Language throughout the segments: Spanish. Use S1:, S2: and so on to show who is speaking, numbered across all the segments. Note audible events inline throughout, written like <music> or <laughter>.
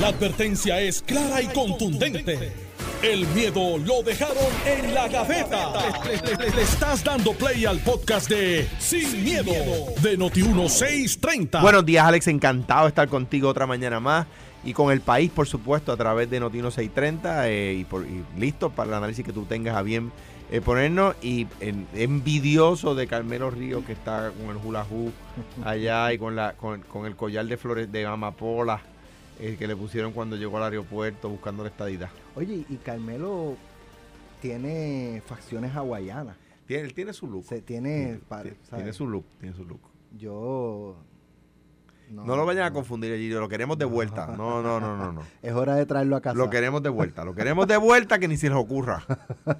S1: La advertencia es clara y contundente. El miedo lo dejaron en la gaveta. Le, estás dando play al podcast de Sin, miedo, de Noti1630.
S2: Buenos días, Alex. Encantado de estar contigo otra mañana más. Y con el país, por supuesto, a través de Noti1630. Eh, y, listo para el análisis que tú tengas a bien eh, ponernos. Y en- envidioso de Carmelo Río, que está con el hula hoop allá y con, con el collar de flores de amapola eh, que le pusieron cuando llegó al aeropuerto buscando la estadidad.
S3: Oye, y Carmelo tiene facciones hawaianas.
S2: Tiene, él tiene su look.
S3: Se tiene,
S2: Tiene- su look. Tiene su look.
S3: Yo.
S2: No, lo vayan a confundir, Gillo. Lo queremos de vuelta. No, no, no, no, no. <laughs>
S3: Es hora de traerlo a casa.
S2: Lo queremos de vuelta. Lo queremos de vuelta que ni se les ocurra. <laughs>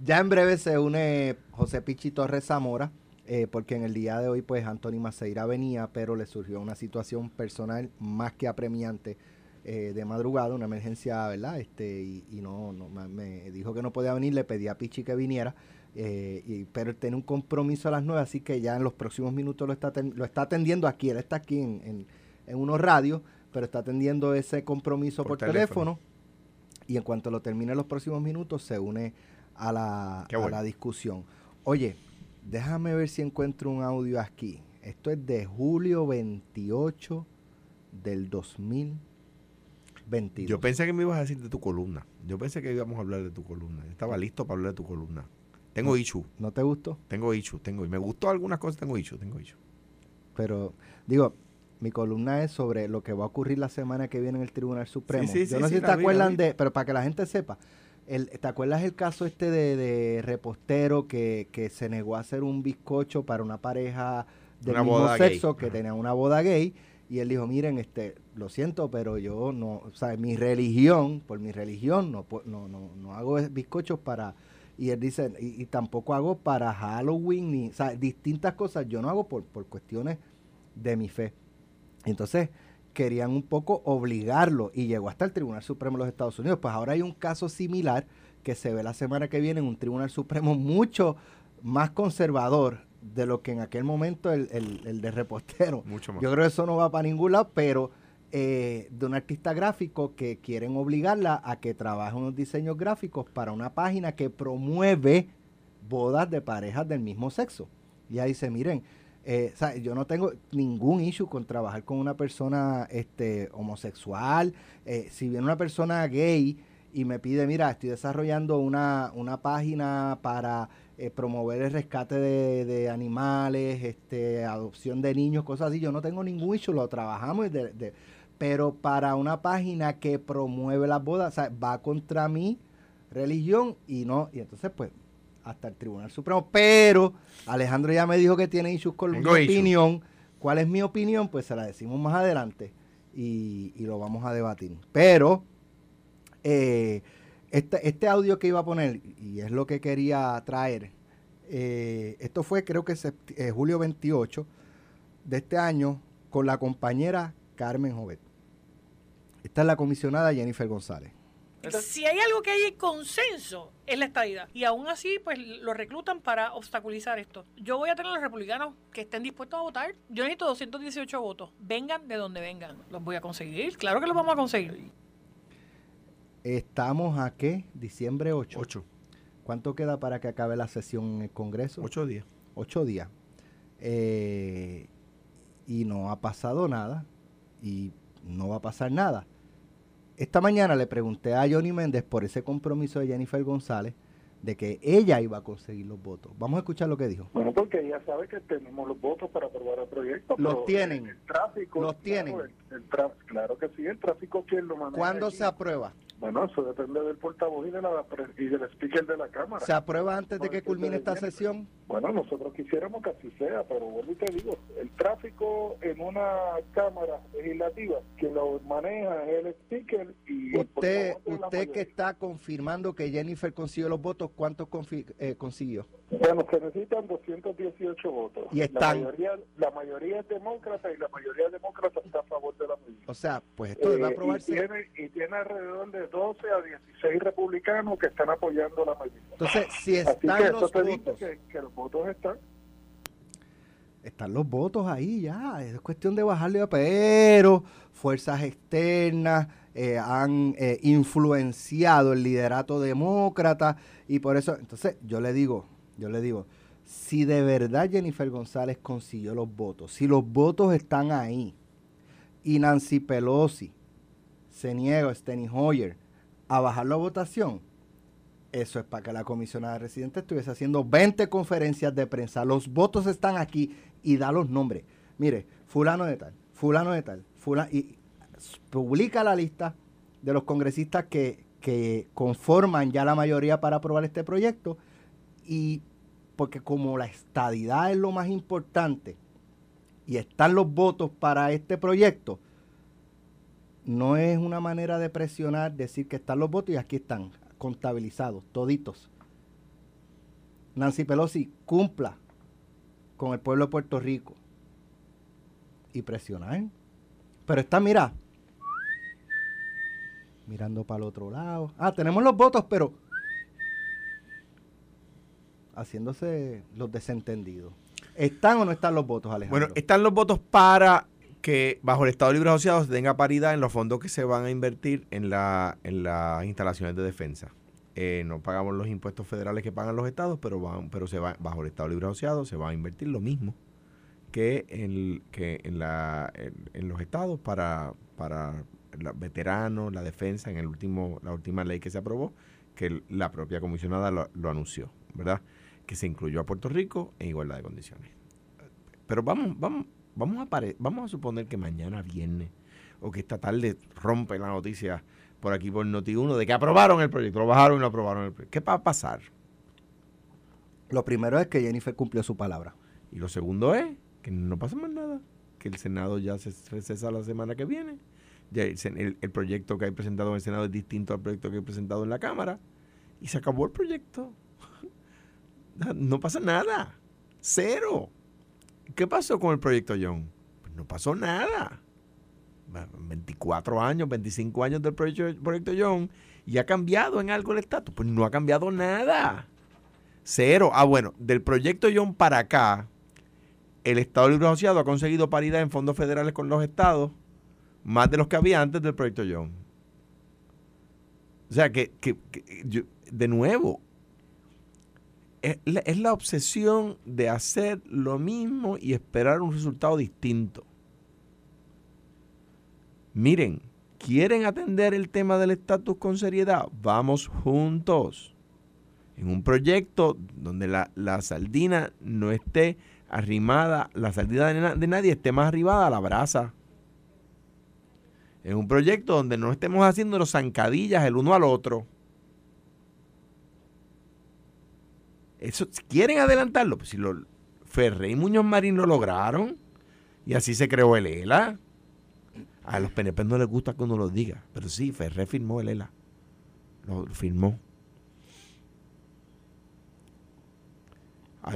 S3: Ya en breve se une José Pichi Torres Zamora, eh, porque en el día de hoy, pues Anthony Maceira venía, pero le surgió una situación personal más que apremiante eh, de madrugada, una emergencia, ¿verdad? Este, y, y no, no, me- dijo que no podía venir, le pedí a Pichi que viniera, eh, y, pero él tiene un compromiso a las nueve, así que ya en los próximos minutos lo está, lo está atendiendo aquí, él está aquí en, en, en unos radios, pero está atendiendo ese compromiso
S2: Por
S3: por,
S2: teléfono.
S3: teléfono. Y en cuanto lo termine en los próximos minutos, se une a la, a la discusión. Oye, déjame ver si encuentro un audio aquí. Esto es de julio 28 del 2022.
S2: Yo pensé que me ibas a decir de tu columna. Yo pensé que íbamos a hablar de tu columna. Yo Estaba listo para hablar de tu columna. Tengo issue.
S3: ¿No te gustó?
S2: Tengo issue. Tengo. Me gustó algunas cosas. Tengo issue. Tengo issue.
S3: Pero, digo, mi columna es sobre lo que va a ocurrir la semana que viene en el Tribunal Supremo.
S2: Sí, sí,
S3: Yo
S2: sí,
S3: no sé si te
S2: vi,
S3: acuerdan de, pero para que la gente sepa, el, ¿te acuerdas el caso este de, de repostero que, que se negó a hacer un bizcocho para una pareja del
S2: Una
S3: mismo
S2: gay.
S3: sexo que tenía una boda gay? Y él dijo, miren, este, lo siento, pero yo no, o sea, mi religión, por mi religión, no, no, no, no hago bizcochos para... Y él dice, y, y tampoco hago para Halloween, ni, o sea, distintas cosas yo no hago por, por cuestiones de mi fe. Entonces, querían un poco obligarlo y llegó hasta el Tribunal Supremo de los Estados Unidos. Pues ahora hay un caso similar que se ve la semana que viene en un Tribunal Supremo <laughs> mucho más conservador de lo que en aquel momento el, el, el de repostero.
S2: Mucho más.
S3: Yo creo que eso no va para ningún lado, pero eh, de un artista gráfico que quieren obligarla a que trabaje unos diseños gráficos para una página que promueve bodas de parejas del mismo sexo. Y ahí dice, miren, eh, o sea, yo no tengo ningún issue con trabajar con una persona este, homosexual. Eh, si viene una persona gay y me pide, mira, estoy desarrollando una, una página para eh, promover el rescate de, animales, este, adopción de niños, cosas así, yo no tengo ningún issue, lo trabajamos. pero para una página que promueve las bodas, o sea, va contra mi religión y no, y entonces pues hasta el Tribunal Supremo. Pero Alejandro ya me dijo que tiene issues con
S2: Tengo
S3: mi
S2: issues.
S3: opinión. ¿Cuál es mi opinión? Pues se la decimos más adelante y, y lo vamos a debatir. Pero eh, este, este audio que iba a poner, y es lo que quería traer, eh, esto fue creo que eh, julio 28 de este año con la compañera Carmen Jovet. Esta es la comisionada Jennifer González.
S4: Si hay algo que hay en consenso, es la estadidad. Y aún así, pues lo reclutan para obstaculizar esto. Yo voy a tener a los republicanos que estén dispuestos a votar. Yo necesito 218 votos. Vengan de donde vengan. Los voy a conseguir. Claro que los vamos a conseguir.
S3: Estamos a qué? Diciembre 8.
S2: Ocho.
S3: ¿Cuánto queda para que acabe la sesión en el Congreso?
S2: Ocho días.
S3: Ocho días. Eh, y no ha pasado nada. Y no va a pasar nada. Esta mañana le pregunté a Johnny Méndez por ese compromiso de Jennifer González de que ella iba a conseguir los votos. Vamos a escuchar lo que dijo.
S5: Bueno, porque ella sabe que tenemos los votos para aprobar el proyecto.
S3: Los
S5: pero
S3: tienen.
S5: El tráfico.
S3: Los
S5: claro,
S3: tienen.
S5: el- el claro que sí, el tráfico, ¿quién lo maneja?
S3: ¿Cuándo
S5: aquí?
S3: se aprueba?
S5: Bueno, eso depende del portavoz y, de la, pre- y del speaker de la Cámara.
S3: ¿Se aprueba antes de que culmine esta sesión?
S5: Bueno, nosotros quisiéramos que así sea, pero vuelvo y te digo, el tráfico en una Cámara legislativa, quien lo maneja es el speaker y
S3: Usted,
S5: la
S3: usted que está confirmando que Jennifer consiguió los votos, ¿cuántos eh, consiguió?
S5: Bueno, se necesitan 218 votos.
S3: Y
S5: La
S3: están-
S5: mayoría, la mayoría es demócrata y la mayoría demócrata está a favor de
S3: O sea, pues esto debe
S5: Eh, y,
S3: aprobarse.
S5: tiene, y tiene alrededor de 12 a 16 republicanos que están apoyando la medida.
S3: Entonces, si están
S5: que
S3: los votos,
S5: que, que los votos están.
S3: están los votos ahí ya, es cuestión de bajarle, pero fuerzas externas eh, han eh, influenciado el liderato demócrata y por eso, entonces yo le digo, yo le digo, si de verdad Jennifer González consiguió los votos, si los votos están ahí y Nancy Pelosi se niega, Steny Hoyer, a bajar la votación, eso es para que la comisionada residente estuviese haciendo 20 conferencias de prensa. Los votos están aquí y da los nombres. Mire, fulano de tal, fulano de tal, fulano, y publica la lista de los congresistas que, que conforman ya la mayoría para aprobar este proyecto y porque como la estadidad es lo más importante y están los votos para este proyecto, no es una manera de presionar, decir que están los votos y aquí están contabilizados, toditos. Nancy Pelosi cumpla con el pueblo de Puerto Rico y presionar. Pero está, mira, mirando para el otro lado. Ah, tenemos los votos, pero haciéndose los desentendidos. ¿Están o no están los votos, Alejandro?
S2: Bueno, están los votos para que bajo el Estado Libre Asociado se tenga paridad en los fondos que se van a invertir en, la, en las instalaciones de defensa. Eh, no pagamos los impuestos federales que pagan los estados, pero van, pero se va bajo el Estado Libre Asociado se va a invertir lo mismo que en, los estados para, los veteranos, la defensa, en el último, la última ley que se aprobó, que la propia comisionada lo anunció, ¿verdad? Que se incluyó a Puerto Rico en igualdad de condiciones. Pero vamos, vamos, Vamos a, vamos a suponer que mañana viernes o que esta tarde rompe la noticia por aquí por Noti1 de que aprobaron el proyecto, lo bajaron y lo aprobaron el proyecto. ¿Qué va a pasar?
S3: Lo primero es que Jennifer cumplió su palabra.
S2: Y lo segundo es que no pasa más nada, que el Senado ya se cesa la semana que viene. Ya el, el, proyecto que hay presentado en el Senado es distinto al proyecto que hay presentado en la Cámara. Y se acabó el proyecto. No pasa nada. Cero. ¿Qué pasó con el proyecto John? Pues no pasó nada. 24 años, 25 años del proyecto, proyecto John y ha cambiado en algo el estatus. Pues no ha cambiado nada. Cero. Ah, bueno, del proyecto John para acá, el Estado Libre Asociado ha conseguido paridad en fondos federales con los estados, más de los que había antes del proyecto John. O sea que, de nuevo, es la, obsesión de hacer lo mismo y esperar un resultado distinto. Miren, ¿quieren atender el tema del estatus con seriedad? Vamos juntos. En un proyecto donde la, saldina no esté arrimada, la saldina de, de, nadie esté más arribada a la brasa. En un proyecto donde no estemos haciendo los zancadillas el uno al otro. Eso, quieren adelantarlo, pues si lo, Ferré y Muñoz Marín lo lograron y así se creó el ELA. A los PNP no les gusta que uno lo diga, pero sí, Ferré firmó el ELA. Lo firmó.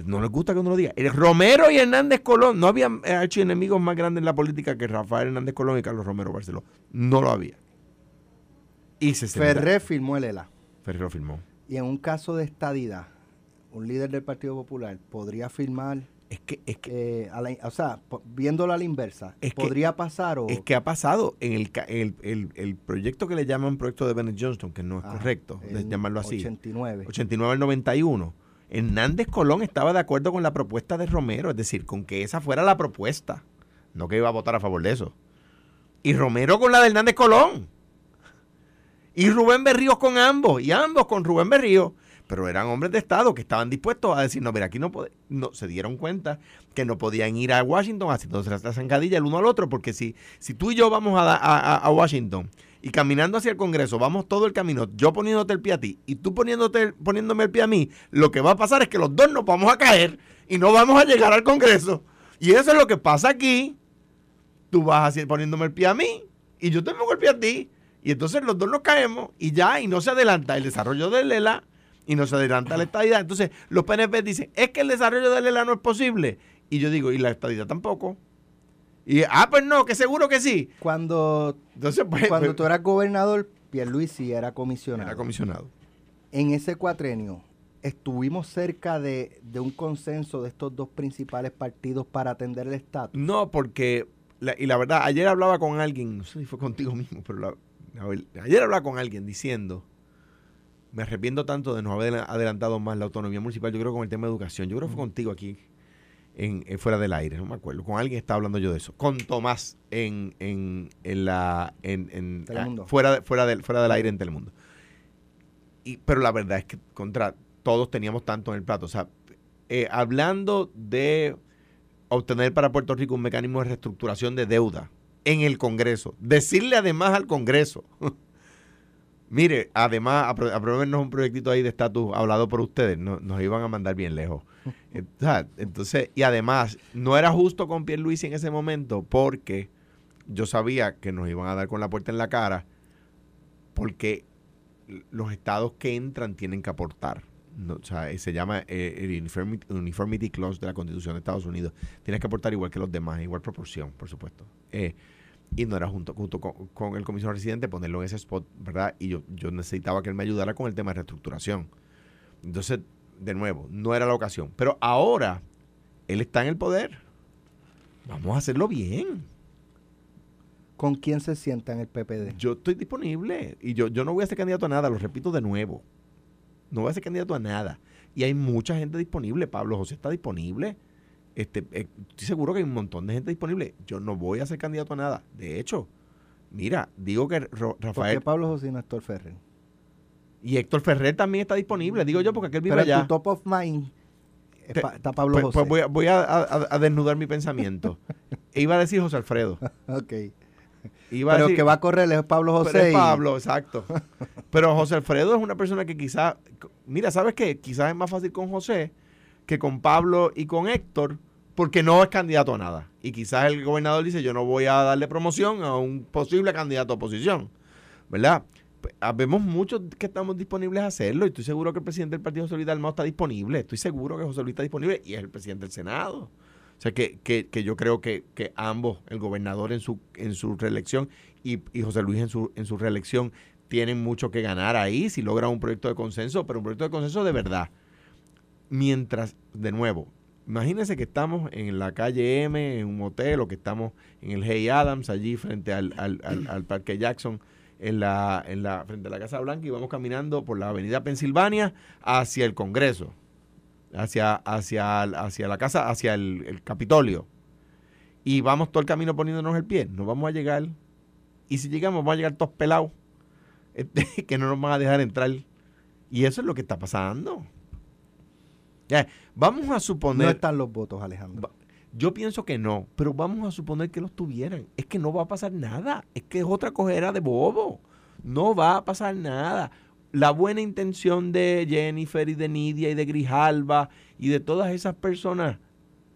S2: no les gusta que uno lo diga. El Romero y Hernández Colón, no había hecho enemigos más grandes en la política que Rafael Hernández Colón y Carlos Romero Barceló. No lo había.
S3: Y se Ferré firmó el ELA.
S2: Ferré lo firmó.
S3: Y en un caso de estadidad, un líder del Partido Popular podría firmar
S2: es que, es que
S3: eh, o sea, viéndolo a la inversa, ¿podría pasar o...?
S2: Es que ha pasado en el, el, el, proyecto que le llaman proyecto de Bennett Johnston, que no es correcto llamarlo así.
S3: 89.
S2: 89 al 91. Hernández Colón estaba de acuerdo con la propuesta de Romero, es decir, con que esa fuera la propuesta, no que iba a votar a favor de eso. Y Romero con la de Hernández Colón. Y Rubén Berríos con ambos, y ambos con Rubén Berríos pero eran hombres de Estado que estaban dispuestos a decir, no, mira, aquí no, no se dieron cuenta que no podían ir a Washington haciéndose la zancadilla el uno al otro, porque si, si tú y yo vamos a, a, Washington y caminando hacia el Congreso, vamos todo el camino, yo poniéndote el pie a ti y tú poniéndote, poniéndome el pie a mí, lo que va a pasar es que los dos nos vamos a caer y no vamos a llegar al Congreso. Y eso es lo que pasa aquí. Tú vas a poniéndome el pie a mí y yo te pongo el pie a ti. Y entonces los dos nos caemos y ya, y no se adelanta el desarrollo de Lela y no se adelanta la estadidad. Entonces, los PNP dicen, es que el desarrollo de Lela no es posible. Y yo digo, y la estadidad tampoco. Y, ah, pues no, que seguro que sí.
S3: Cuando, Entonces, pues, cuando pues tú eras gobernador, Pierluisi era comisionado.
S2: Era comisionado.
S3: En ese cuatrenio, estuvimos cerca de, de un consenso de estos dos principales partidos para atender el estatus.
S2: No, porque, la- y la verdad, ayer hablaba con alguien, no sé si fue contigo mismo, pero la- a ver, ayer hablaba con alguien diciendo, me arrepiento tanto de no haber adelantado más la autonomía municipal, yo creo con el tema de educación, yo creo que fue contigo aquí, en, en fuera del aire, no me acuerdo, con alguien estaba hablando yo de eso, con Tomás en, en, en la, en, ah, fuera, de- fuera, del, fuera del aire en Telemundo. Y, pero la verdad es que contra todos teníamos tanto en el plato, o sea, eh, hablando de obtener para Puerto Rico un mecanismo de reestructuración de deuda en el Congreso. Decirle además al Congreso, <laughs> mire, además, apro- un proyectito ahí de estatus hablado por ustedes, no- nos iban a mandar bien lejos. <laughs> Eh, Entonces, y además, no era justo con Pierluisi en ese momento porque yo sabía que nos iban a dar con la puerta en la cara porque los estados que entran tienen que aportar. No, o sea, eh, se llama eh, el Uniformity, Uniformity Clause de la Constitución de Estados Unidos. Tienes que aportar igual que los demás, en igual proporción, por supuesto. Eh, y no era junto, junto con, con el comisionado residente ponerlo en ese spot, ¿verdad? Y yo, yo necesitaba que él me ayudara con el tema de reestructuración. Entonces, de nuevo, no era la ocasión. Pero ahora, él está en el poder. Vamos a hacerlo bien.
S3: ¿Con quién se sienta en el PPD?
S2: Yo estoy disponible y yo, yo no voy a ser candidato a nada, lo repito de nuevo. No voy a ser candidato a nada. Y hay mucha gente disponible. Pablo José está disponible. Este, eh, estoy seguro que hay un montón de gente disponible. Yo no voy a ser candidato a nada. De hecho, mira, digo que Ro-
S3: ¿Por qué
S2: Rafael
S3: Pablo José y no Héctor Ferrer?
S2: y Héctor Ferrer también está disponible. Digo yo porque aquel vive
S3: Pero en
S2: allá.
S3: tu top of mind
S2: Te-
S3: está Pablo
S2: Pues,
S3: José.
S2: pues voy, a, voy a- a- a desnudar mi pensamiento. <laughs> E iba a decir José Alfredo.
S3: Ok.
S2: Iba a
S3: Pero
S2: decir-
S3: que va a correr es Pablo José.
S2: Pero es
S3: y-
S2: Pablo, exacto. <laughs> Pero José Alfredo es una persona que quizás, mira, ¿sabes qué? Quizás es más fácil con José que con Pablo y con Héctor, porque no es candidato a nada. Y quizás el gobernador dice, yo no voy a darle promoción a un posible candidato a oposición, ¿verdad? Pues, Habemos muchos que estamos disponibles a hacerlo y estoy seguro que el presidente del Partido Luis Dalmau está disponible. Estoy seguro que José Luis está disponible y es el presidente del Senado. O sea, que, que, que yo creo que, que ambos, el gobernador en su, en su reelección y, y José Luis en su, en su reelección, tienen mucho que ganar ahí si logran un proyecto de consenso, pero un proyecto de consenso de verdad. Mientras, de nuevo, imagínense que estamos en la calle M, en un hotel, o que estamos en el Hey Adams, allí frente al, al, al- Parque Jackson, en la, en la, frente a la Casa Blanca, y vamos caminando por la avenida Pensilvania hacia el Congreso, hacia, hacia, hacia la casa, hacia el, el Capitolio. Y vamos todo el camino poniéndonos el pie. No vamos a llegar. Y si llegamos, vamos a llegar todos pelados. <laughs> este, que no nos van a dejar entrar. Y eso es lo que está pasando. Ya, vamos a suponer.
S3: No están los votos, Alejandro.
S2: Yo pienso que no, pero vamos a suponer que los tuvieran. Es que no va a pasar nada. Es que es otra cojera de bobo. No va a pasar nada. La buena intención de Jennifer y de Nidia y de Grijalba y de todas esas personas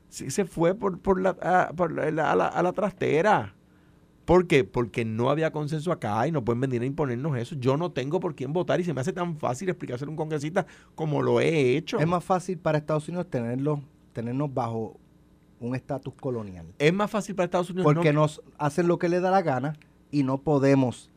S2: se, se fue por, por la, a, por la- la- a, la, a la trastera. ¿Por qué? Porque no había consenso acá y no pueden venir a imponernos eso. Yo no tengo por quién votar y se me hace tan fácil explicárselo a un congresista como lo he hecho.
S3: Es más fácil para Estados Unidos tenerlos, tenernos bajo un estatus colonial.
S2: Es más fácil para Estados Unidos.
S3: Porque
S2: no-
S3: nos hacen lo que les da la gana y no podemos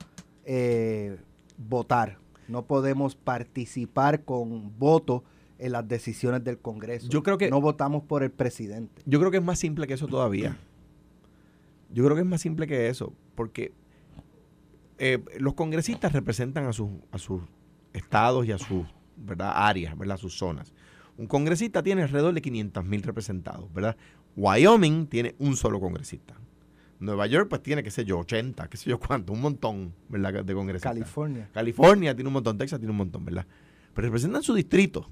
S3: eh, votar. No podemos participar con voto en las decisiones del Congreso.
S2: Yo creo que-
S3: no votamos por el presidente.
S2: Yo creo que es más simple que eso todavía. Yo creo que es más simple que eso, porque eh, los congresistas representan a sus, a sus estados y a sus ¿verdad? áreas, ¿verdad? a sus zonas. Un congresista tiene alrededor de 500 mil representados, ¿verdad? Wyoming tiene un solo congresista. Nueva York, pues tiene, qué sé yo, 80, qué sé yo cuánto, un montón, ¿verdad? De congresistas.
S3: California.
S2: California tiene un montón, Texas tiene un montón, ¿verdad? Pero representan su distrito.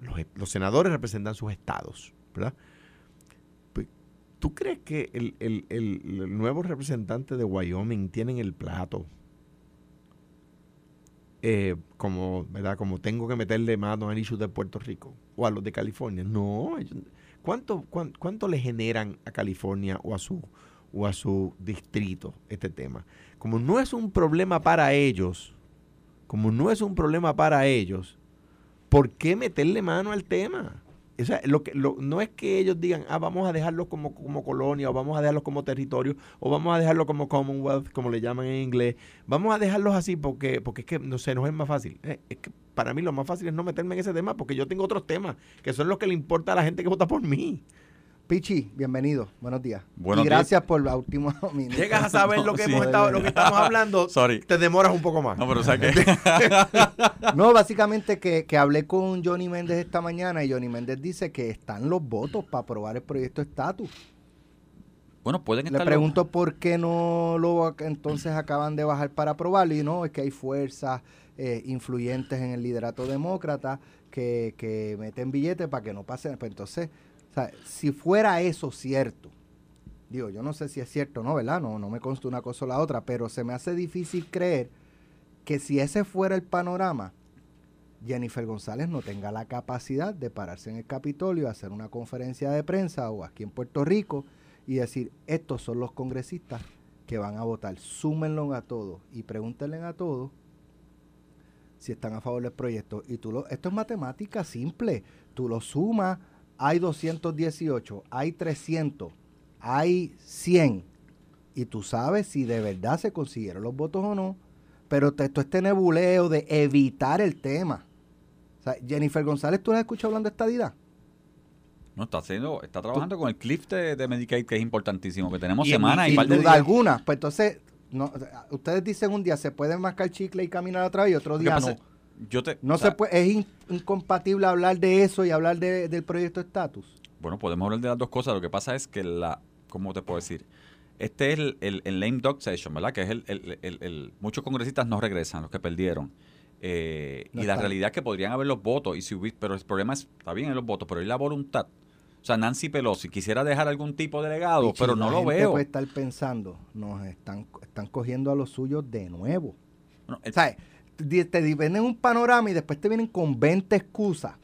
S2: Los, los senadores representan sus estados, ¿verdad? ¿Tú crees que el, el- el- nuevo representante de Wyoming tiene en el plato? eh, como, ¿verdad? Como tengo que meterle mano al issue de Puerto Rico o a los de California. No, ¿cuánto, cuán- cuánto le generan a California o a su o a su distrito este tema? Como no es un problema para ellos, como no es un problema para ellos, ¿por qué meterle mano al tema? O sea, lo que, lo, no es que ellos digan, ah, vamos a dejarlos como, como colonia, o vamos a dejarlos como territorio, o vamos a dejarlos como Commonwealth, como le llaman en inglés. Vamos a dejarlos así porque, porque es que, no sé, nos es más fácil. Eh, para mí lo más fácil es no meterme en ese tema, porque yo tengo otros temas, que son los que le importa a la gente que vota por mí.
S3: Pichi, bienvenido. Buenos días.
S6: Buenos
S3: y gracias por la última <laughs> minuto.
S2: Llegas a saber lo que
S6: Sí.
S2: hemos estado, lo que estamos hablando, <laughs>
S6: Sorry.
S2: te demoras un poco más.
S6: No, pero o sea que. <laughs>
S3: No, básicamente que, que hablé con Johnny Méndez esta mañana y Johnny Méndez dice que están los votos para aprobar el proyecto de estatus.
S6: bueno, pueden
S3: Le
S6: estar.
S3: pregunto por qué no lo entonces acaban de bajar para aprobarlo y no, es que hay fuerzas eh, influyentes en el liderato demócrata que, que meten billetes para que no pasen. Pues entonces, o sea, si fuera eso cierto, digo, yo no sé si es cierto o no, ¿verdad? No, no me consta una cosa o la otra, pero se me hace difícil creer que si ese fuera el panorama, Jennifer González no tenga la capacidad de pararse en el Capitolio, hacer una conferencia de prensa o aquí en Puerto Rico y decir, estos son los congresistas que van a votar, súmenlo a todos y pregúntenle a todos si están a favor del proyecto. Y tú lo, esto es matemática simple, tú lo sumas, hay 218, hay 300, hay 100 y tú sabes si de verdad se consiguieron los votos o no. Pero te- esto este nebuleo de evitar el tema. O sea, Jennifer González, ¿tú la has escuchado hablando de estadidad?
S6: No, está haciendo, está trabajando con el cliff de, de Medicaid, que es importantísimo, que tenemos
S2: Y-
S6: semanas y,
S3: Sin
S6: par de
S3: duda alguna. Pues entonces, no, ustedes dicen un día se puede mascar chicle y caminar vez y otro día no.
S6: Yo te,
S3: No
S6: o sea,
S3: se puede, es in- incompatible hablar de eso y hablar de- del proyecto de estatus.
S6: Bueno, podemos hablar de las dos cosas. Lo que pasa es que la, ¿cómo te puedo decir? Este es el, el, el lame dog session, ¿verdad? Que es el, el- muchos congresistas no regresan, los que perdieron. Eh,
S3: No
S6: y la realidad es que podrían haber los votos, y si pero el problema es, está bien en los votos, pero hay la voluntad. O sea, Nancy Pelosi quisiera dejar algún tipo de legado,
S3: Pichi,
S6: pero no lo veo.
S3: puede estar pensando, nos están, están cogiendo a los suyos de nuevo.
S6: Bueno, el-
S3: O sea, di- te venden un panorama y después te vienen con 20 excusas.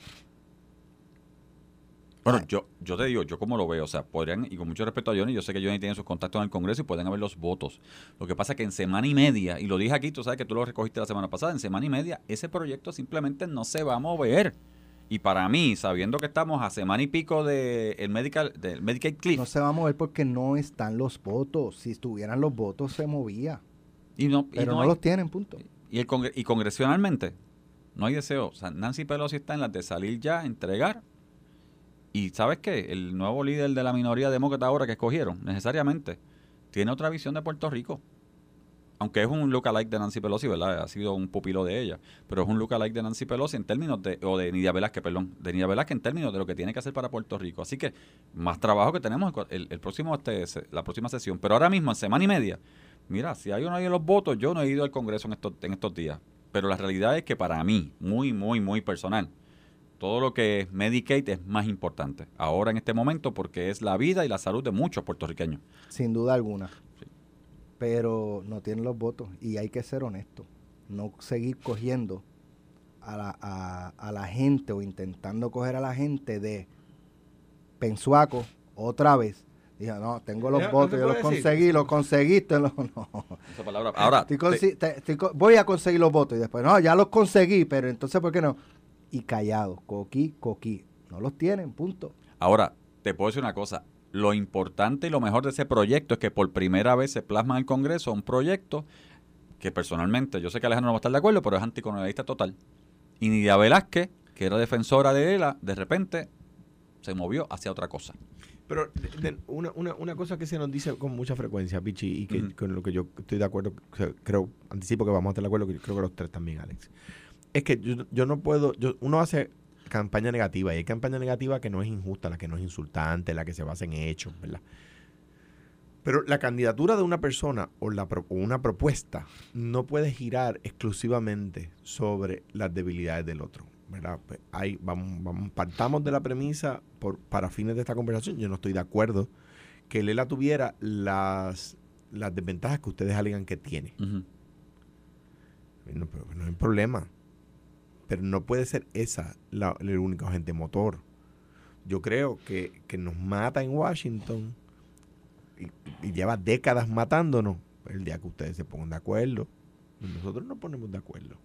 S6: Bueno, yo, yo te digo, yo como lo veo, o sea, podrían, y con mucho respeto a Johnny, yo sé que Johnny tiene sus contactos en el Congreso y pueden haber los votos. Lo que pasa es que en semana y media, y lo dije aquí, tú sabes que tú lo recogiste la semana pasada, en semana y media, ese proyecto simplemente no se va a mover. Y para mí, sabiendo que estamos a semana y pico de el medical, del Medicaid Cliff,
S3: No se va a mover porque no están los votos. Si estuvieran los votos se movía.
S6: y no, y
S3: Pero
S6: no
S3: no,
S6: hay-
S3: los tienen, punto.
S6: Y, el congre- y congresionalmente, no hay deseo. Nancy Pelosi está en las de salir ya, entregar. Y ¿sabes qué? El nuevo líder de la minoría demócrata ahora que escogieron, necesariamente, tiene otra visión de Puerto Rico. Aunque es un lookalike de Nancy Pelosi, ¿verdad? Ha sido un pupilo de ella. Pero es un lookalike de Nancy Pelosi en términos de, o de Nidia Velázquez, perdón, de Nidia Velázquez en términos de lo que tiene que hacer para Puerto Rico. Así que más trabajo que tenemos el, el próximo, este, la próxima sesión. Pero ahora mismo, en semana y media, Mira, si hay uno ahí en los votos, yo no he ido al Congreso en estos, en estos días. Pero la realidad es que para mí, muy, muy, muy personal, todo lo que es Medicaid es más importante ahora en este momento porque es la vida y la salud de muchos puertorriqueños.
S3: Sin duda alguna. Pero no tienen los votos. Y hay que ser honesto. No seguir cogiendo a la, a, a la gente o intentando coger a la gente de Pensuaco otra vez. Dije, no, tengo los
S2: no
S3: votos, yo los
S2: decir.
S3: conseguí, los conseguiste. <laughs> los- no.
S6: Esa palabra. Ahora,
S3: Estoy
S6: te-
S3: consi- te- estoy co- voy a conseguir los votos. Y después, no, ya los conseguí, pero entonces, ¿por qué no? Y callados, coquí, coquí. No los tienen, punto.
S6: ahora, te puedo decir una cosa. Lo importante y lo mejor de ese proyecto es que por primera vez se plasma en el Congreso un proyecto que personalmente, yo sé que Alejandro no va a estar de acuerdo, pero es anticolonialista total. Y Nidia Velázquez, que era defensora de ELA, de repente se movió hacia otra cosa.
S2: Pero una, una, una cosa que se nos dice con mucha frecuencia, Pichi, y que con lo que yo estoy de acuerdo, creo, anticipo que vamos a estar de acuerdo, que creo que los tres también, Alex. Es que yo, yo no puedo, yo, uno hace campaña negativa y hay campaña negativa que no es injusta, la que no es insultante, la que se basa en hechos, ¿verdad? Pero la candidatura de una persona o, la, o una propuesta no puede girar exclusivamente sobre las debilidades del otro. ¿Verdad? Pues hay, vamos, vamos, partamos de la premisa por, para fines de esta conversación. Yo no estoy de acuerdo que Lela tuviera las, las desventajas que ustedes alegan que tiene. No, pero no hay problema. Pero no puede ser esa la, el único agente motor. Yo creo que, que nos mata en Washington y, y lleva décadas matándonos el día que ustedes se pongan de acuerdo. Nosotros nos ponemos de acuerdo.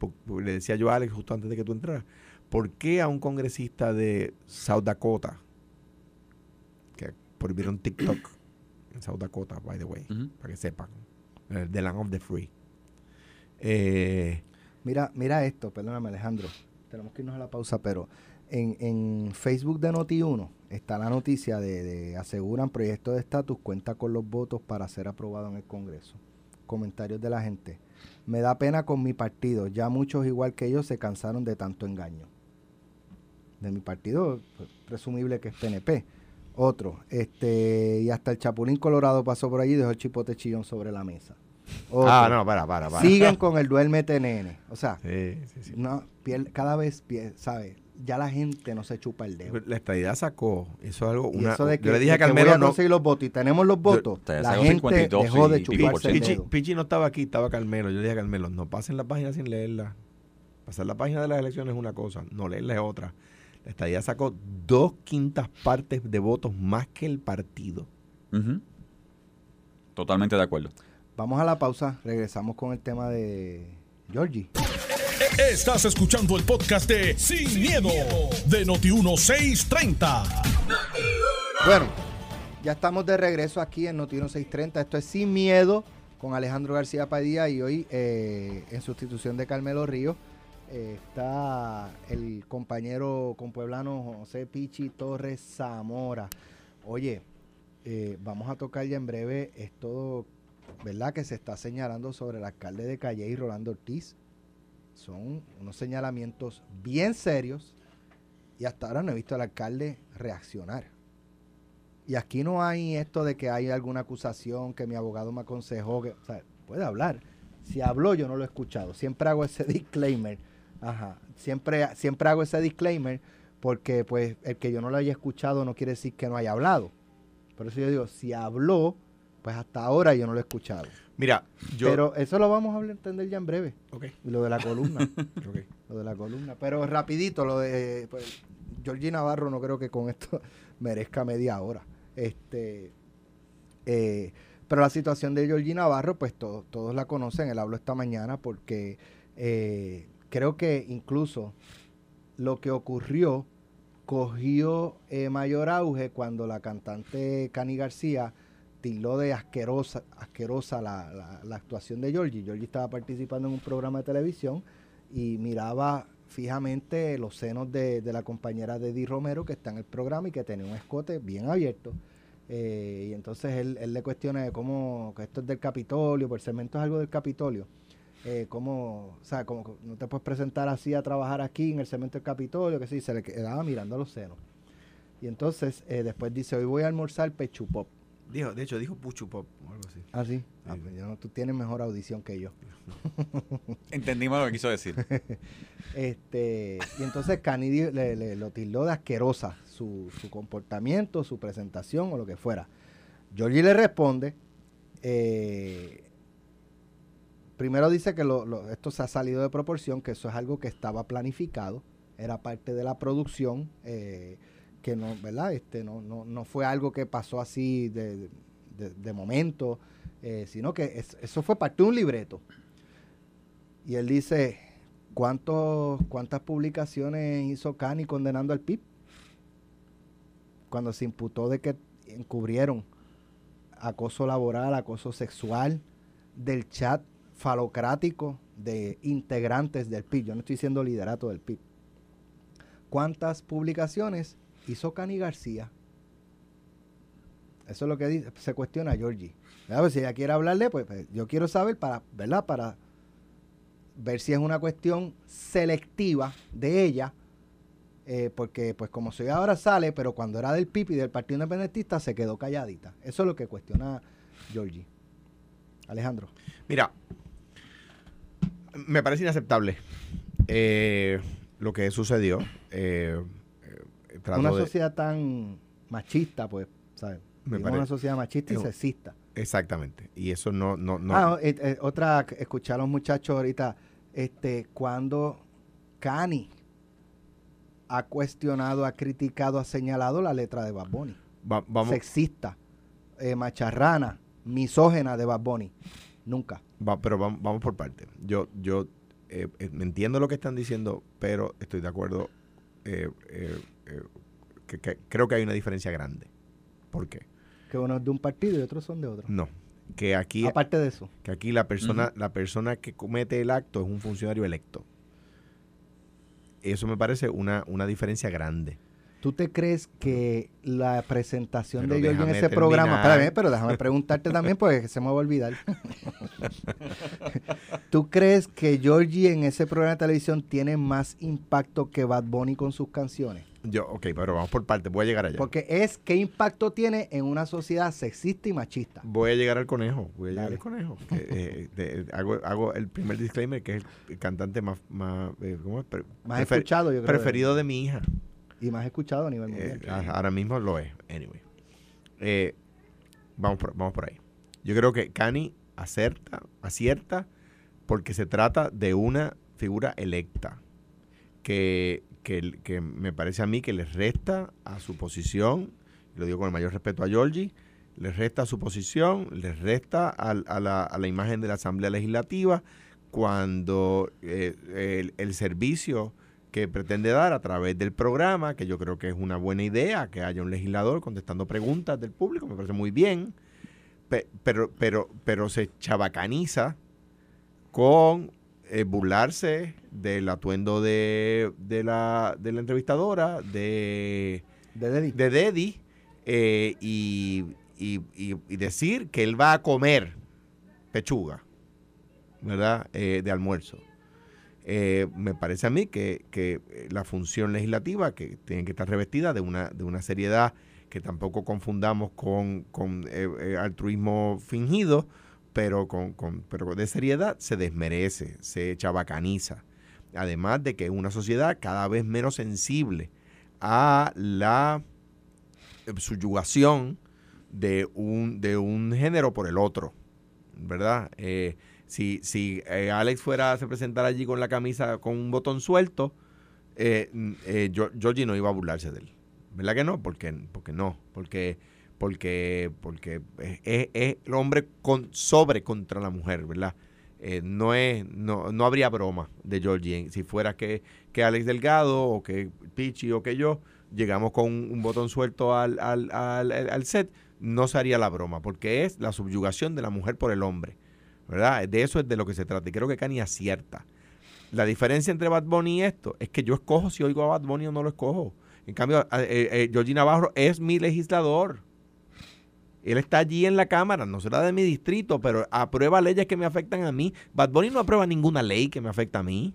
S2: Por- por- le decía yo a Alex justo antes de que tú entraras. ¿Por qué a un congresista de South Dakota, que prohibieron TikTok en South Dakota, by the way, para que sepan, the land of the free, eh,
S3: Mira, mira esto, perdóname Alejandro, tenemos que irnos a la pausa, pero en, en Facebook de Noti1 está la noticia de, de aseguran proyecto de estatus cuenta con los votos para ser aprobado en el Congreso. Comentarios de la gente. Me da pena con mi partido, ya muchos igual que yo se cansaron de tanto engaño. De mi partido, pues, presumible que es PNP. Otro, este, y hasta el Chapulín Colorado pasó por allí y dejó el chipote chillón sobre la mesa. Otro,
S2: ah, no, para, para, para.
S3: siguen con el duérmete nene. O sea,
S2: Sí, sí, sí.
S3: no, pier- cada vez, pier- ¿sabes? Ya la gente no se chupa el dedo.
S2: La estadidad sacó, eso es algo, una,
S3: eso de que,
S2: yo le dije
S3: de
S2: a Carmelo, no,
S3: conseguir los votos y tenemos los votos,
S6: te
S3: la gente
S6: 52
S3: dejó de chuparse el.
S2: Pichi,
S3: dedo.
S2: Pichi no estaba aquí, estaba Carmelo. Yo le dije a Carmelo, no pasen la página sin leerla. Pasar la página de las elecciones es una cosa, no leerla es otra. La estadía sacó dos quintas partes de votos más que el partido.
S6: Ujú. Totalmente de acuerdo.
S3: Vamos a la pausa, regresamos con el tema de Georgie.
S1: Estás escuchando el podcast de Sin, miedo, de Noti1630.
S3: Bueno, ya estamos de regreso aquí en Notino 630. Esto es Sin Miedo con Alejandro García Padilla y hoy eh, en sustitución de Carmelo Ríos eh, está el compañero compueblano José Pichi Torres Zamora. Oye, eh, vamos a tocar ya en breve esto, ¿verdad? Que se está señalando sobre el alcalde de Calle y Rolando Ortiz. Son unos señalamientos bien serios y hasta ahora no he visto al alcalde reaccionar. Y aquí no hay esto de que hay alguna acusación que mi abogado me aconsejó que, o sea, puede hablar. Si habló yo no lo he escuchado. Siempre hago ese <laughs> disclaimer. Ajá. Siempre, siempre hago ese disclaimer porque pues el que yo no lo haya escuchado no quiere decir que no haya hablado. Por eso yo digo, si habló, pues hasta ahora yo no lo he escuchado.
S2: Mira, yo...
S3: Pero eso lo vamos a entender ya en breve.
S2: Ok,
S3: lo de la columna. <laughs>
S2: ok.
S3: lo de la columna. Pero rapidito, lo de pues, Georgie Navarro no creo que con esto <laughs> merezca media hora. Este, eh, pero la situación de Georgie Navarro, pues to- todos la conocen. Él habló esta mañana porque eh, creo que incluso lo que ocurrió cogió eh, mayor auge cuando la cantante Cani García tildó de asquerosa, asquerosa la, la- actuación de Georgie. Georgie estaba participando en un programa de televisión y miraba fijamente los senos de, de la compañera de Romero que está en el programa y que tenía un escote bien abierto. Eh, y entonces él, él le cuestiona de cómo que esto es del Capitolio, por el cemento es algo del Capitolio. Eh, cómo, o sea, como no te puedes presentar así a trabajar aquí en el cemento del Capitolio, que sí, se le quedaba mirando los senos. Y entonces eh, después dice, hoy voy a almorzar pechupop.
S2: Dijo, de hecho, dijo Puchu Pop o algo así.
S3: Ah, sí. Ah, pues yo tú tienes mejor audición que yo. <laughs>
S6: Entendimos lo que quiso decir. <laughs>
S3: Este, y entonces Cani le, le- lo tildó de asquerosa su, su comportamiento, su presentación o lo que fuera. Georgie le responde, eh, primero dice que lo- lo- esto se ha salido de proporción, que eso es algo que estaba planificado, era parte de la producción, eh, que no, ¿verdad? Este, no, no, no fue algo que pasó así de, de- momento, eh, sino que es- eso fue parte de un libreto. Y él dice, ¿cuántos, ¿cuántas publicaciones hizo Cani condenando al PIB? Cuando se imputó de que encubrieron acoso laboral, acoso sexual, del chat falocrático de integrantes del PIB. Yo no estoy diciendo liderato del PIB. ¿Cuántas publicaciones hizo Cani García? Eso es lo que dice, se cuestiona a Georgie. ¿Verdad? Pues si ella quiere hablarle, pues, pues, yo quiero saber para, ¿verdad? Para ver si es una cuestión selectiva de ella, eh, porque pues como soy ahora sale, pero cuando era del PIB y del Partido Independentista se quedó calladita. Eso es lo que cuestiona Georgie. Alejandro.
S2: Mira, me parece inaceptable eh, lo que sucedió. Eh,
S3: una
S2: de-
S3: sociedad tan machista, pues, ¿sabes?
S2: Me parece-
S3: una sociedad machista y
S2: es
S3: sexista.
S2: Exactamente. Y eso no... no, no
S3: Ah, eh, eh, otra, que escuché a los muchachos ahorita, este, cuando Cani ha cuestionado, ha criticado, ha señalado la letra de Bad Bunny.
S2: va- vamos,
S3: Sexista, eh, macharrana, misógena de Bad Bunny. Nunca.
S2: va- pero vamos, vamos por partes. Yo, yo eh, eh, entiendo lo que están diciendo, pero estoy de acuerdo eh, eh, que, que creo que hay una diferencia grande. ¿Por qué?
S3: Que uno es de un partido y otros son de otro.
S2: No, que aquí,
S3: Aparte de eso.
S2: que aquí la persona, la persona que comete el acto es un funcionario electo. Eso me parece una, una diferencia grande.
S3: ¿Tú te crees que la presentación
S2: Pero
S3: de Georgie en ese programa, espérame, pero déjame preguntarte también porque se me va a olvidar. <laughs> ¿Tú crees que Georgie en ese programa de televisión tiene más impacto que Bad Bunny con sus canciones?
S2: Yo, ok, pero vamos por partes, voy a llegar allá.
S3: Porque es qué impacto tiene en una sociedad sexista y machista.
S2: Voy a llegar al conejo, voy a llegar
S3: Dale.
S2: al conejo. que, eh, <laughs> de- hago, hago el primer disclaimer que es el cantante más, más, eh, ¿cómo es?
S3: Más escuchado, yo creo.
S2: preferido de mi hija.
S3: Y más escuchado a nivel
S2: Eh,
S3: mundial.
S2: a- ahora mismo lo es. Anyway. Eh, vamos, por, vamos por ahí. Yo creo que Cani acerta, acierta porque se trata de una figura electa que, que, que me parece a mí que le resta a su posición, lo digo con el mayor respeto a Giorgi, le resta a su posición, le resta a, la, a la imagen de la Asamblea Legislativa cuando eh, el, el servicio que pretende dar a través del programa, que yo creo que es una buena idea, que haya un legislador contestando preguntas del público, me parece muy bien, pe- pero, pero, pero se chabacaniza con eh, burlarse del atuendo de, de, la, de la entrevistadora, de,
S3: De Deddy.
S2: de Deddy, eh, y, y- y- y decir que él va a comer pechuga, ¿verdad? Eh, de almuerzo. Eh, me parece a mí que, que, eh, la función legislativa, que tiene que estar revestida de una, de una seriedad que tampoco confundamos con, con, eh, altruismo fingido, pero, con, con- pero de seriedad se desmerece, se chabacaniza. Además de que es una sociedad cada vez menos sensible a la subyugación de un, de un género por el otro, ¿verdad? Si si eh, Alex fuera a se presentar allí con la camisa con un botón suelto, eh, eh, Georgie no iba a burlarse de él. ¿Verdad que no? Porque, porque no, porque porque porque es, es- el hombre con, sobre contra la mujer, ¿verdad? Eh, no es no, no habría broma de Georgie si fuera que, que Alex Delgado o que Pichi o que yo llegamos con un, botón suelto al, al, al- al set, no se haría la broma, porque es la subyugación de la mujer por el hombre, ¿verdad? De eso es de lo que se trata, y creo que Cani acierta. La diferencia entre Bad Bunny y esto es que yo escojo si oigo a Bad Bunny o no lo escojo. En cambio, eh, eh, Georgie Navarro es mi legislador. Él está allí en la Cámara, no será de mi distrito, pero aprueba leyes que me afectan a mí. Bad Bunny no aprueba ninguna ley que me afecta a mí.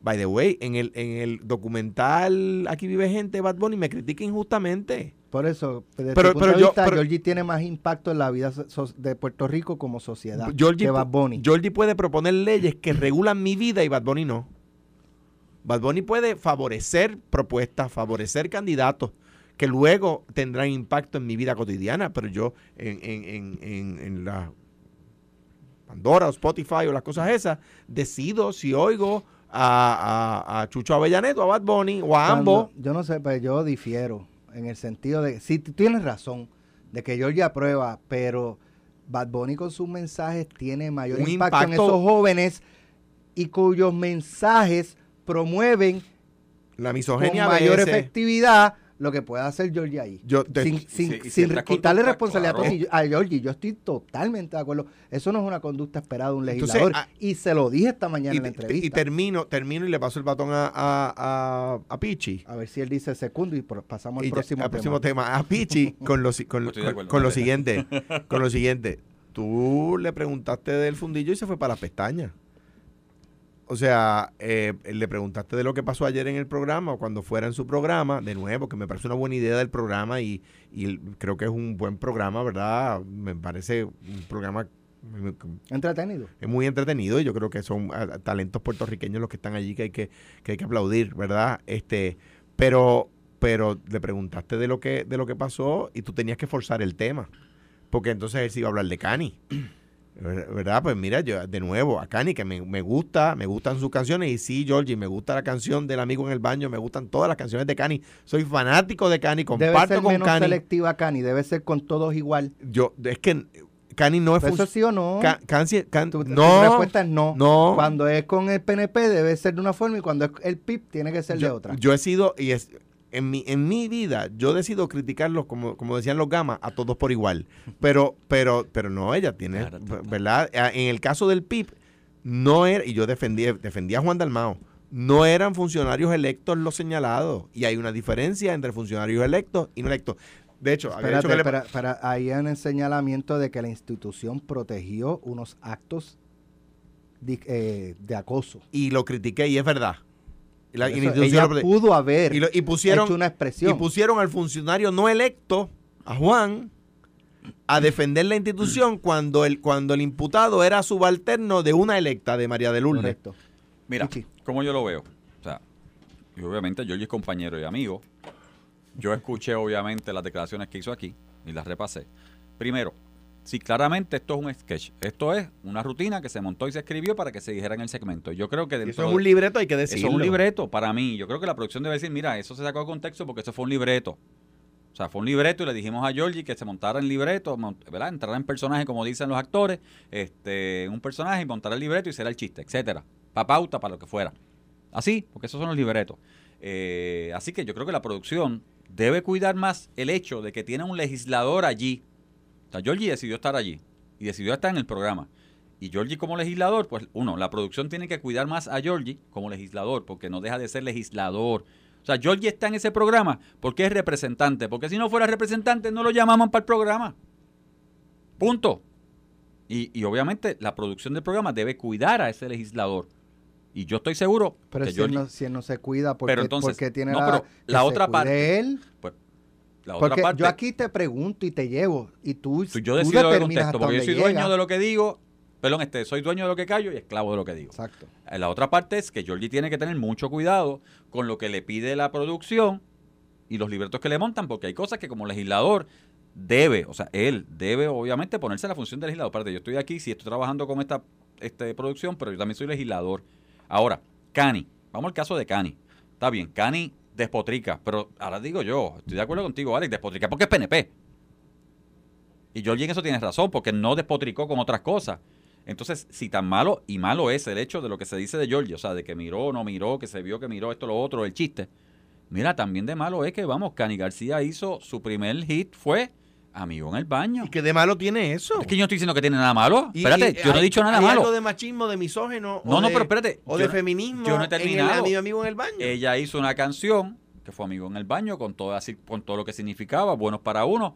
S2: By the way, en el, en el documental Aquí vive gente, Bad Bunny me critica injustamente.
S3: Por eso, desde
S2: Pero-
S3: tu punto
S2: pero
S3: de
S2: yo-
S3: vista,
S2: pero-
S3: Georgie tiene más impacto en la vida so- de Puerto Rico como sociedad
S2: Georgie,
S3: que Bad Bunny.
S2: Georgie puede proponer leyes que regulan mi vida y Bad Bunny no. Bad Bunny puede favorecer propuestas, favorecer candidatos que luego tendrán impacto en mi vida cotidiana, pero yo en, en, en, en, en la Pandora o Spotify o las cosas esas, decido si oigo a, a, a Chucho Avellanet o a Bad Bunny o a ambos.
S3: Yo no sé, pero yo difiero en el sentido de, sí, tienes razón, de que Georgie aprueba, pero Bad Bunny con sus mensajes tiene mayor impacto, en esos jóvenes y cuyos mensajes promueven
S2: La
S3: con
S2: misoginia a
S3: mayor
S2: veces-
S3: efectividad lo que puede hacer Georgie ahí.
S2: Yo te-
S3: sin sin-
S6: y
S3: sin quitarle responsabilidad
S6: claro.
S3: a Georgie. Yo estoy totalmente de acuerdo. Eso no es una conducta esperada de un
S2: Entonces,
S3: legislador.
S2: ah,
S3: y se lo dije esta mañana
S2: y,
S3: en la
S2: y
S3: entrevista.
S2: termino, termino y le paso el batón a, a, a, a Pichi.
S3: a ver si él dice segundo y pasamos
S2: Y
S3: al
S2: ya-
S3: próximo,
S2: al próximo
S3: tema.
S2: A Pichi con lo, si- con,
S6: de
S2: con-
S6: acuerdo,
S2: con lo siguiente. Con lo siguiente. Tú le preguntaste del fundillo y se fue para las pestañas. O sea, eh, le preguntaste de lo que pasó ayer en el programa o cuando fuera en su programa, de nuevo, que me parece una buena idea del programa y, y creo que es un buen programa, ¿verdad? Me parece un programa
S3: Entretenido.
S2: es muy entretenido y yo creo que son ah, talentos puertorriqueños los que están allí que hay que, que hay que aplaudir, ¿verdad? Este, pero, pero le preguntaste de lo que, de lo que pasó y tú tenías que forzar el tema. Porque entonces él se iba a hablar de Cani. Ver- ¿Verdad? Pues mira, yo de nuevo, a Cani, que me, me gusta, me gustan sus canciones, y sí, Georgie, me gusta la canción del amigo en el baño, me gustan todas las canciones de Cani. Soy fanático de Cani,
S3: Debe
S2: comparto
S3: ser
S2: con
S3: menos
S2: Cani.
S3: selectiva, Cani. Debe ser con todos igual.
S2: Yo, es que Cani no es
S3: ¿Eso sí o no?
S2: Ca- Canci- Can-
S3: Tu, tu
S2: no,
S3: respuesta es no.
S2: no.
S3: Cuando es con el PNP debe ser de una forma y cuando es el PIB tiene que ser de otra.
S2: yo he sido, y es, en mi, en mi vida, yo decido criticarlos, como, como decían los gamas, a todos por igual. Pero, pero, pero no, ella tiene,
S6: Claro.
S2: ¿verdad? Ah, En el caso del PIB, no era, y yo defendí, defendí a Juan Dalmao, no eran funcionarios electos los señalados. Y hay una diferencia entre funcionarios electos y no electos. De hecho,
S3: Espérate,
S2: que le-
S3: ahí hay un señalamiento de que la institución protegió unos actos di- eh, de acoso.
S2: y lo critiqué, y es verdad. Y la- y la
S3: Eso,
S2: institución
S3: ella
S2: lo prote-
S3: pudo haber
S2: y, lo- y pusieron,
S3: hecho una expresión.
S2: Y pusieron al funcionario no electo, a Juan, a defender la institución cuando el, cuando el imputado era subalterno de una electa de María de Lourdes.
S3: Correcto.
S6: Mira,
S3: Pichi.
S6: como yo lo veo. O sea, y obviamente Georgie es compañero y amigo. Yo escuché obviamente las declaraciones que hizo aquí y las repasé. Primero, si claramente esto es un sketch, esto es una rutina que se montó y se escribió para que se dijera en el segmento. Yo creo que dentro
S2: Eso es un libreto, hay que
S6: eso
S2: decirlo.
S6: es un libreto para mí. Yo creo que la producción debe decir, mira, eso se sacó de contexto porque eso fue un libreto. O sea, fue un libreto y le dijimos a Georgie que se montara en libreto, ¿verdad? Entrara en personaje, como dicen los actores, este, un personaje y montara el libreto y hiciera el chiste, etcétera. Para pauta, para lo que fuera. Así, porque esos son los libretos. Eh, así que yo creo que la producción debe cuidar más el hecho de que tiene un legislador allí. O sea, Georgie decidió estar allí y decidió estar en el programa. Y Georgie como legislador, pues uno, la producción tiene que cuidar más a Georgie como legislador, porque no deja de ser legislador. O sea, Georgie está en ese programa porque es representante, porque si no fuera representante no lo llamaban para el programa. Punto. Y, y obviamente la producción del programa debe cuidar a ese legislador. Y yo estoy seguro
S3: Pero
S6: que
S3: si él, no, si él no se cuida, porque,
S6: Pero entonces,
S3: porque tiene
S6: no,
S3: la,
S6: pero la otra parte-
S3: él?
S6: pues, la otra
S3: Porque
S6: parte,
S3: yo aquí te pregunto y te llevo y tú,
S6: tú- yo decido contexto,
S3: hasta
S6: porque yo soy dueño de lo que digo, perdón, este, soy dueño de lo que callo y esclavo de lo que digo.
S3: Exacto.
S6: Eh, La otra parte es que Georgie tiene que tener mucho cuidado con lo que le pide la producción y los libretos que le montan, porque hay cosas que como legislador debe, o sea, él debe obviamente ponerse la función de legislador. Aparte, yo estoy aquí, sí estoy trabajando con esta este, producción, pero yo también soy legislador. Ahora, Cani, vamos al caso de Cani. Está bien, Cani despotrica, pero ahora digo yo, estoy de acuerdo contigo, Alex, despotrica porque es PNP. Y Georgie en eso tiene razón, porque no despotricó con otras cosas. Entonces, si tan malo, y malo es el hecho de lo que se dice de Georgie, o sea, de que miró, no miró, que se vio que miró esto, lo otro, el chiste. Mira, también de malo es que, vamos, Cani García hizo su primer hit, fue Amigo en el baño.
S2: ¿Y qué de malo tiene eso?
S6: Es que yo no estoy diciendo que tiene nada malo.
S2: Y-
S6: espérate,
S2: y
S6: yo no he dicho nada
S2: hay
S6: malo.
S2: algo de machismo, de misógeno.
S6: No,
S2: o
S6: no,
S2: de-
S6: pero espérate,
S2: O de
S6: no-
S2: feminismo.
S6: yo no he
S2: en el
S6: terminado.
S2: amigo, amigo en el baño.
S6: Ella hizo una canción que fue Amigo en el baño con todo, así, con todo lo que significaba, buenos para uno.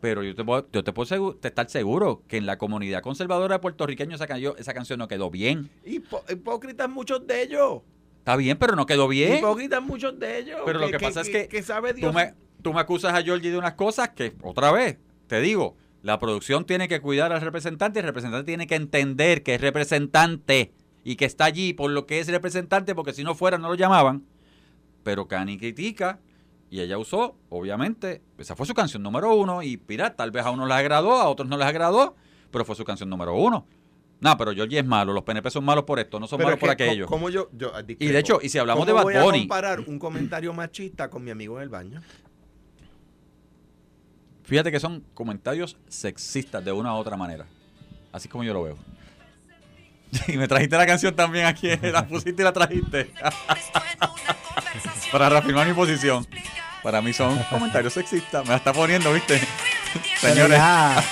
S6: Pero yo te puedo, yo te puedo segu- te estar seguro que en la comunidad conservadora de puertorriqueños esa, canción- esa canción no quedó bien.
S2: Hipo- hipócritas muchos de ellos.
S6: Está bien, pero no quedó bien.
S2: Hipócritas muchos de ellos.
S6: Pero lo que pasa es que
S2: que sabe Dios.
S6: Tú me, tú me acusas a Georgie de unas cosas que, otra vez, te digo, la producción tiene que cuidar al representante y el representante tiene que entender que es representante y que está allí por lo que es representante, porque si no fuera no lo llamaban. Pero Cani critica y ella usó, obviamente, esa fue su canción número uno y mira, tal vez a unos les agradó, a otros no les agradó, pero fue su canción número uno. No, pero Georgie es malo, los PNP son malos por esto, no son
S2: Pero
S6: malos
S2: es
S6: por
S2: que,
S6: aquello.
S2: ¿cómo yo, yo ah,
S6: Y de hecho, y si hablamos de
S2: ¿Cómo
S6: Bad
S2: voy a
S6: Bunny,
S2: comparar un comentario machista con mi amigo en el baño?
S6: Fíjate que son comentarios sexistas de una u otra manera. Así como yo lo veo. <laughs> Y me trajiste la canción también aquí, <laughs> la pusiste y la trajiste. <laughs> Para reafirmar mi posición. Para mí son comentarios sexistas. Me la está poniendo, ¿viste? Señores,
S3: Ya,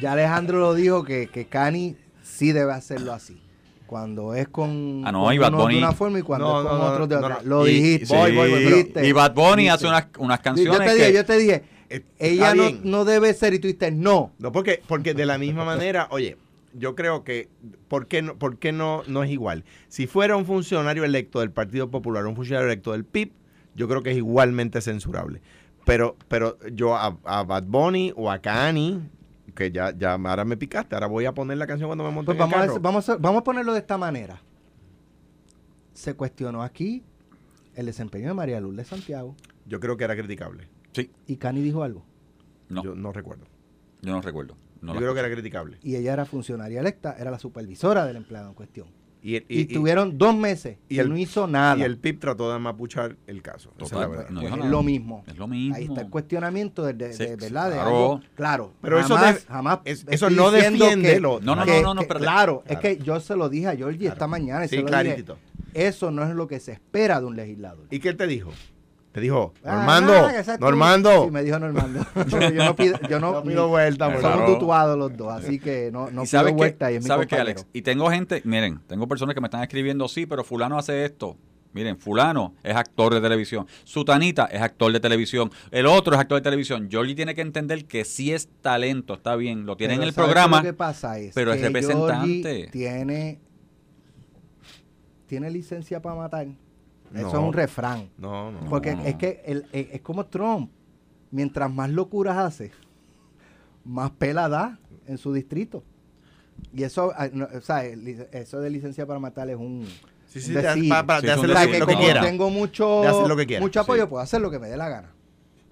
S3: ya Alejandro lo dijo que, que Cani sí debe hacerlo así. Cuando es con,
S6: Ah, no,
S3: con
S6: y Bad Bunny-
S3: de una forma y cuando
S2: No,
S3: es con
S2: no,
S3: otros de
S2: no,
S3: otra.
S2: no.
S3: Lo
S6: y-
S3: dijiste.
S6: sí,
S3: voy, voy, voy.
S6: Y Bad Bunny hace unas, unas
S3: Yo
S6: canciones
S3: te dije,
S6: que...
S3: yo te dije, ella
S2: está
S3: no, no debe ser y tú dijiste no.
S2: No, porque, porque de la misma manera, oye, yo creo que, ¿por qué, no, por qué no, no es igual? Si fuera un funcionario electo del Partido Popular, un funcionario electo del PIB, yo creo que es igualmente censurable. Pero, pero yo a, a Bad Bunny o a Kanye, que ya, ya ahora me picaste, ahora voy a poner la canción cuando me monte
S3: Pues
S2: en el
S3: vamos a,
S2: carro.
S3: vamos, a, vamos a ponerlo de esta manera. Se cuestionó aquí el desempeño de María Luz de Santiago
S2: Yo creo que era criticable.
S6: Sí,
S3: y Cani dijo algo.
S6: no,
S2: Yo
S6: yo,
S2: no recuerdo.
S6: no recuerdo. No
S2: yo creo que era criticable.
S3: Y ella era funcionaria electa, era la supervisora del empleado en cuestión.
S2: Y, el-
S3: Y,
S2: y- y-
S3: tuvieron dos meses
S2: y el-
S3: no hizo nada.
S2: y el PIB trató de mapuchar el caso. Es
S6: Total,
S2: verdad.
S6: no
S3: Pues es lo mismo.
S6: Es lo mismo.
S3: Ahí está el cuestionamiento de, de-
S6: Sí,
S3: de-
S6: sí,
S3: ¿verdad? De
S6: claro.
S3: algo- claro.
S2: Pero eso
S3: jamás,
S2: de-
S3: jamás
S2: es-
S3: estoy
S2: eso no defiende
S3: que-
S2: lo-
S6: No, no,
S3: que-
S6: no, no, no,
S3: que-
S6: pero-
S3: claro, es
S2: claro.
S3: que yo se lo dije a Georgie esta mañana. y
S2: Sí,
S3: se lo dije,
S2: claritito.
S3: eso no es lo que se espera de un legislador.
S2: ¿Y qué él te dijo? Te dijo,
S3: Ah,
S2: Normando,
S3: tu-
S2: Normando.
S3: Sí, me dijo Normando. <laughs> Pero yo no pido, yo no,
S2: No pido vuelta,
S3: Somos
S6: favor.
S3: tutuados los dos, así que no, no pido
S6: sabes que,
S3: vuelta y es mi
S6: ¿sabe qué. Alex? Y tengo gente, miren, tengo personas que me están escribiendo, sí, pero fulano hace esto. Miren, fulano es actor de televisión. Sutanita es actor de televisión. El otro es actor de televisión. Georgie tiene que entender que sí es talento, está bien, lo tiene en
S3: Pero
S6: el
S3: ¿sabes
S6: programa.
S3: Lo que pasa es
S6: pero representante.
S3: Tiene, tiene licencia para matar. Eso
S2: No.
S3: es un refrán.
S2: No, no.
S3: Porque
S6: no.
S3: es que el- es, es como Trump. Mientras más locuras hace, más pela da en su distrito. Y eso, ah, no, o sea, eso de licencia para matar es un
S2: Sí, sí,
S3: decir.
S2: pa- para-
S6: Sí,
S2: de hacer lo,
S3: que
S2: lo que
S3: como
S2: quiera.
S3: tengo mucho,
S2: De hacer lo que quiera,
S3: mucho apoyo,
S2: sí.
S3: puedo hacer lo que me dé la gana.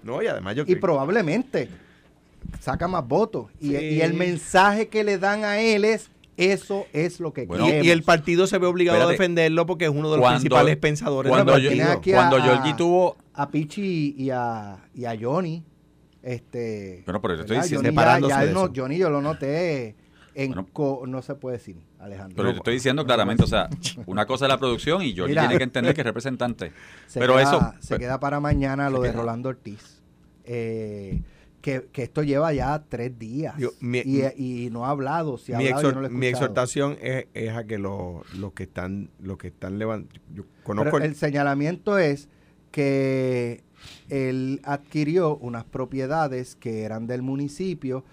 S2: No, y además yo
S3: Y
S2: creo-
S3: probablemente saca más votos. Y,
S2: Sí.
S3: y el mensaje que le dan a él es, eso es lo que
S6: Bueno,
S2: y,
S3: queremos.
S2: y el partido se ve obligado a defenderlo porque es uno de los
S6: Cuando-
S2: principales pensadores
S6: cuando
S2: del
S6: yo-
S2: partido.
S3: aquí
S6: cuando Georgie tuvo
S3: a Pichi y a, y a Johnny. Este,
S6: Pero, pero yo estoy diciendo-
S3: Johnny, ya-
S2: Separándose
S3: ya
S2: de
S3: él no-
S2: eso.
S3: Johnny yo lo noté en
S6: Bueno.
S3: co- no se puede decir, Alejandro.
S6: Pero yo estoy diciendo claramente, o sea, <laughs> una cosa es la producción y Georgie
S3: Mira.
S6: tiene que entender que es representante.
S3: se
S6: pero
S3: queda,
S6: eso,
S3: se
S6: pues,
S3: queda para mañana lo de
S6: queda.
S3: Rolando Ortiz. Eh, que, que esto lleva ya tres días
S2: Yo- mi-
S3: y, y no ha hablado. Si ha
S2: mi,
S3: hablado, no
S2: mi exhortación es, es a que los los que están los que están levantando yo conozco
S3: Pero
S2: el-
S3: el señalamiento es que él adquirió unas propiedades que eran del municipio,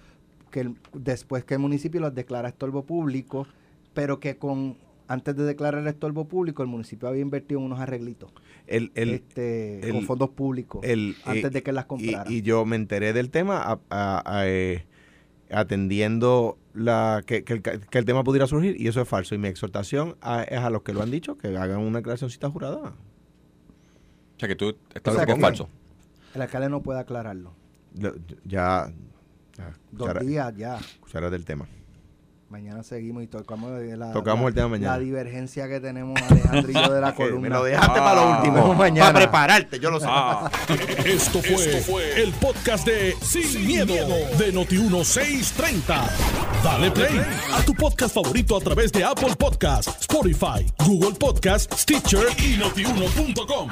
S3: que el- después que el municipio las declara estorbo público, pero que con antes de declarar estorbo público, el municipio había invertido en unos arreglitos
S2: el, el-
S3: este,
S2: el-
S3: con fondos públicos
S2: el-
S3: antes
S2: eh,
S3: de que las comprara.
S2: y yo me enteré del tema a- a- a, eh, atendiendo la que, que que el tema pudiera surgir y eso es falso y mi exhortación a- es a los que lo han dicho que hagan una declaracióncita jurada
S6: o sea, que tú estás
S3: O sea,
S6: loco es
S3: que-
S6: falso.
S3: el alcalde no puede aclararlo.
S2: Lo- ya, ya
S3: Dos
S2: cuchara-
S3: días ya.
S2: cuchara del tema
S3: Mañana seguimos y tocamos la,
S2: Tocamos
S3: la-
S2: el tema mañana.
S3: La divergencia que tenemos Alejandro y yo de la <laughs> columna.
S2: me lo dejaste
S6: Ah.
S2: para lo
S3: Nos
S2: último
S3: mañana.
S2: para prepararte yo lo sé
S1: Esto fue, el podcast de Sin, miedo, de Noti1630. Dale play a tu podcast favorito a través de Apple Podcasts, Spotify, Google Podcasts, Stitcher y notiuno.com.